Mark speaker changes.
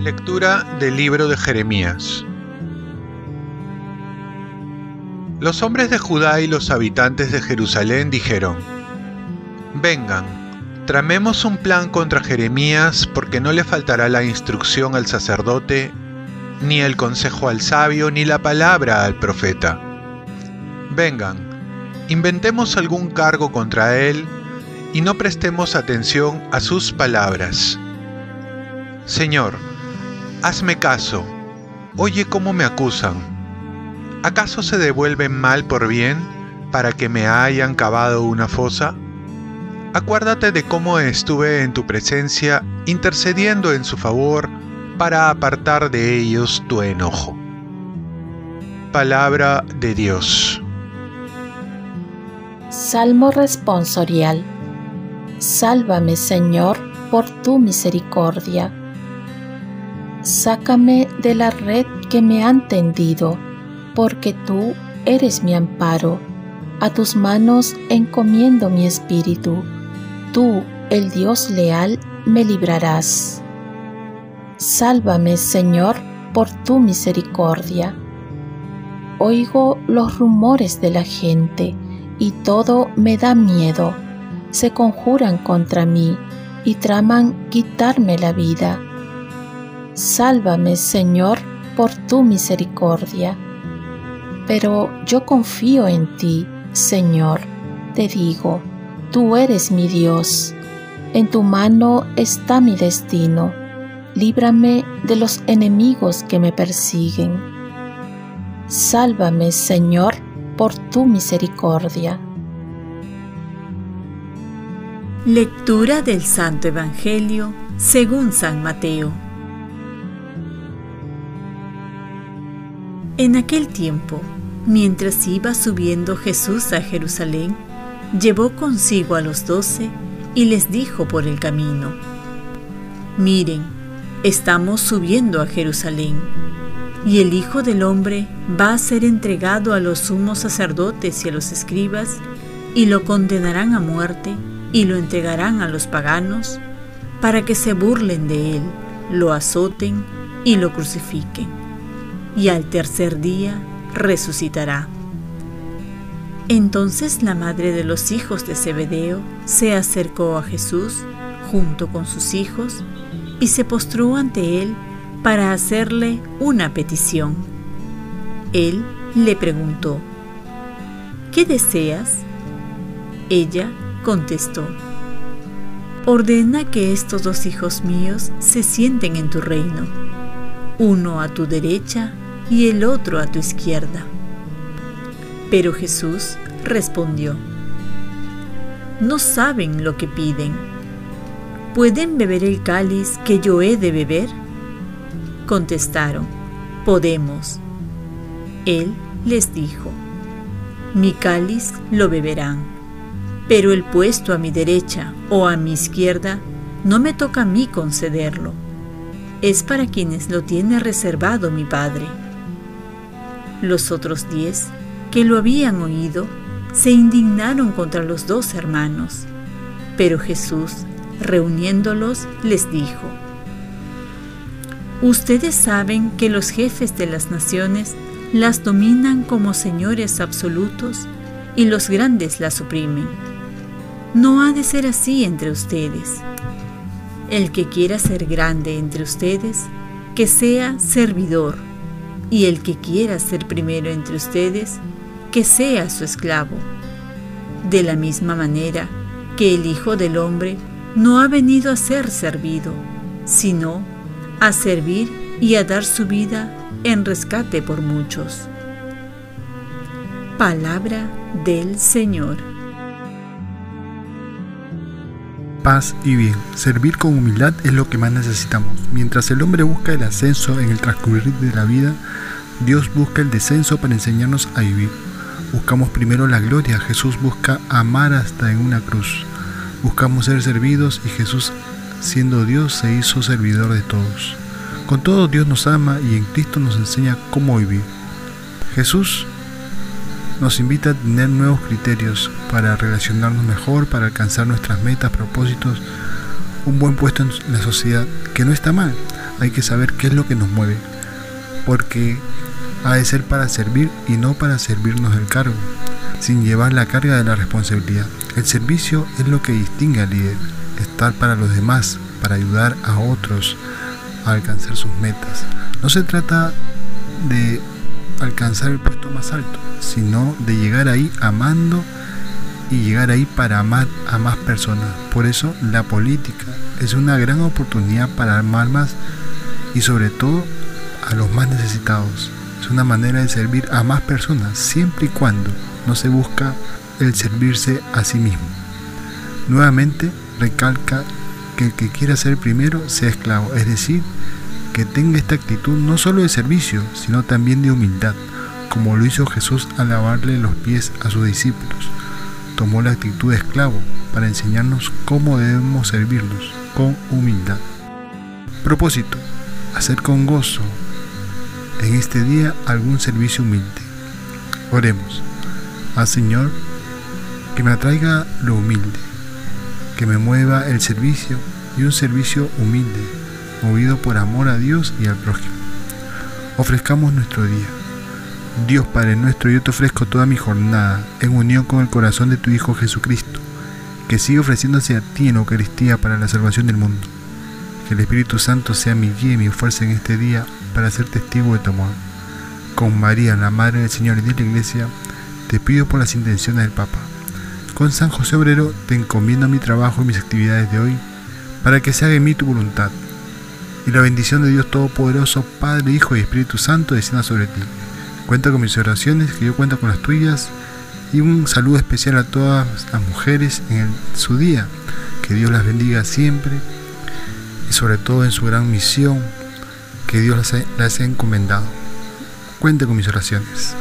Speaker 1: Lectura del libro de Jeremías. Los hombres de Judá y los habitantes de Jerusalén dijeron, Vengan, tramemos un plan contra Jeremías porque no le faltará la instrucción al sacerdote, ni el consejo al sabio, ni la palabra al profeta. Vengan, inventemos algún cargo contra él y no prestemos atención a sus palabras. Señor, Hazme caso, oye cómo me acusan. ¿Acaso se devuelven mal por bien para que me hayan cavado una fosa? Acuérdate de cómo estuve en tu presencia intercediendo en su favor para apartar de ellos tu enojo. Palabra de Dios.
Speaker 2: Salmo responsorial. Sálvame, Señor, por tu misericordia Sácame de la red que me han tendido, porque tú eres mi amparo. A tus manos encomiendo mi espíritu. Tú, el Dios leal, me librarás. Sálvame, Señor, por tu misericordia. Oigo los rumores de la gente y todo me da miedo. Se conjuran contra mí y traman quitarme la vida. Sálvame, Señor, por tu misericordia. Pero yo confío en ti, Señor. Te digo, tú eres mi Dios. En tu mano está mi destino. Líbrame de los enemigos que me persiguen. Sálvame, Señor, por tu misericordia.
Speaker 3: Lectura del Santo Evangelio según San Mateo. En aquel tiempo, mientras iba subiendo Jesús a Jerusalén, llevó consigo a los doce y les dijo por el camino, Miren, estamos subiendo a Jerusalén, y el Hijo del Hombre va a ser entregado a los sumos sacerdotes y a los escribas, y lo condenarán a muerte, y lo entregarán a los paganos, para que se burlen de él, lo azoten y lo crucifiquen y al tercer día resucitará. Entonces la madre de los hijos de Zebedeo se acercó a Jesús junto con sus hijos y se postró ante él para hacerle una petición. Él le preguntó, ¿qué deseas? Ella contestó, ordena que estos dos hijos míos se sienten en tu reino, uno a tu derecha y el otro a tu izquierda. Pero Jesús respondió, No saben lo que piden. ¿Pueden beber el cáliz que yo he de beber? Contestaron, Podemos. Él les dijo, Mi cáliz lo beberán, pero el puesto a mi derecha o a mi izquierda no me toca a mí concederlo. Es para quienes lo tiene reservado mi Padre. Los otros diez, que lo habían oído, se indignaron contra los dos hermanos. Pero Jesús, reuniéndolos, les dijo, Ustedes saben que los jefes de las naciones las dominan como señores absolutos y los grandes las oprimen. No ha de ser así entre ustedes. El que quiera ser grande entre ustedes, que sea servidor y el que quiera ser primero entre ustedes, que sea su esclavo. De la misma manera que el Hijo del Hombre no ha venido a ser servido, sino a servir y a dar su vida en rescate por muchos. Palabra del Señor.
Speaker 4: Paz y bien. Servir con humildad es lo que más necesitamos. Mientras el hombre busca el ascenso en el transcurrir de la vida, Dios busca el descenso para enseñarnos a vivir. Buscamos primero la gloria, Jesús busca amar hasta en una cruz. Buscamos ser servidos y Jesús, siendo Dios, se hizo servidor de todos. Con todo Dios nos ama y en Cristo nos enseña cómo vivir. Jesús nos invita a tener nuevos criterios para relacionarnos mejor, para alcanzar nuestras metas, propósitos, un buen puesto en la sociedad, que no está mal. Hay que saber qué es lo que nos mueve, porque ha de ser para servir y no para servirnos del cargo, sin llevar la carga de la responsabilidad. El servicio es lo que distingue al líder, estar para los demás, para ayudar a otros a alcanzar sus metas. No se trata de alcanzar el puesto más alto, sino de llegar ahí amando y llegar ahí para amar a más personas. Por eso la política es una gran oportunidad para amar más y sobre todo a los más necesitados. Es una manera de servir a más personas siempre y cuando no se busca el servirse a sí mismo. Nuevamente recalca que el que quiera ser primero sea esclavo, es decir, que tenga esta actitud no solo de servicio, sino también de humildad, como lo hizo Jesús al lavarle los pies a sus discípulos. Tomó la actitud de esclavo para enseñarnos cómo debemos servirnos con humildad. Propósito, hacer con gozo en este día algún servicio humilde. Oremos al Señor que me atraiga lo humilde, que me mueva el servicio y un servicio humilde movido por amor a Dios y al prójimo. Ofrezcamos nuestro día. Dios Padre nuestro, yo te ofrezco toda mi jornada en unión con el corazón de tu Hijo Jesucristo, que sigue ofreciéndose a ti en Eucaristía para la salvación del mundo. Que el Espíritu Santo sea mi guía y mi fuerza en este día para ser testigo de tu amor. Con María, la Madre del Señor y de la Iglesia, te pido por las intenciones del Papa. Con San José Obrero te encomiendo mi trabajo y mis actividades de hoy, para que se haga en mí tu voluntad y la bendición de Dios Todopoderoso, Padre, Hijo y Espíritu Santo descienda sobre ti. Cuenta con mis oraciones, que yo cuento con las tuyas. Y un saludo especial a todas las mujeres en su día. Que Dios las bendiga siempre y sobre todo en su gran misión que Dios las, ha encomendado. Cuente con mis oraciones.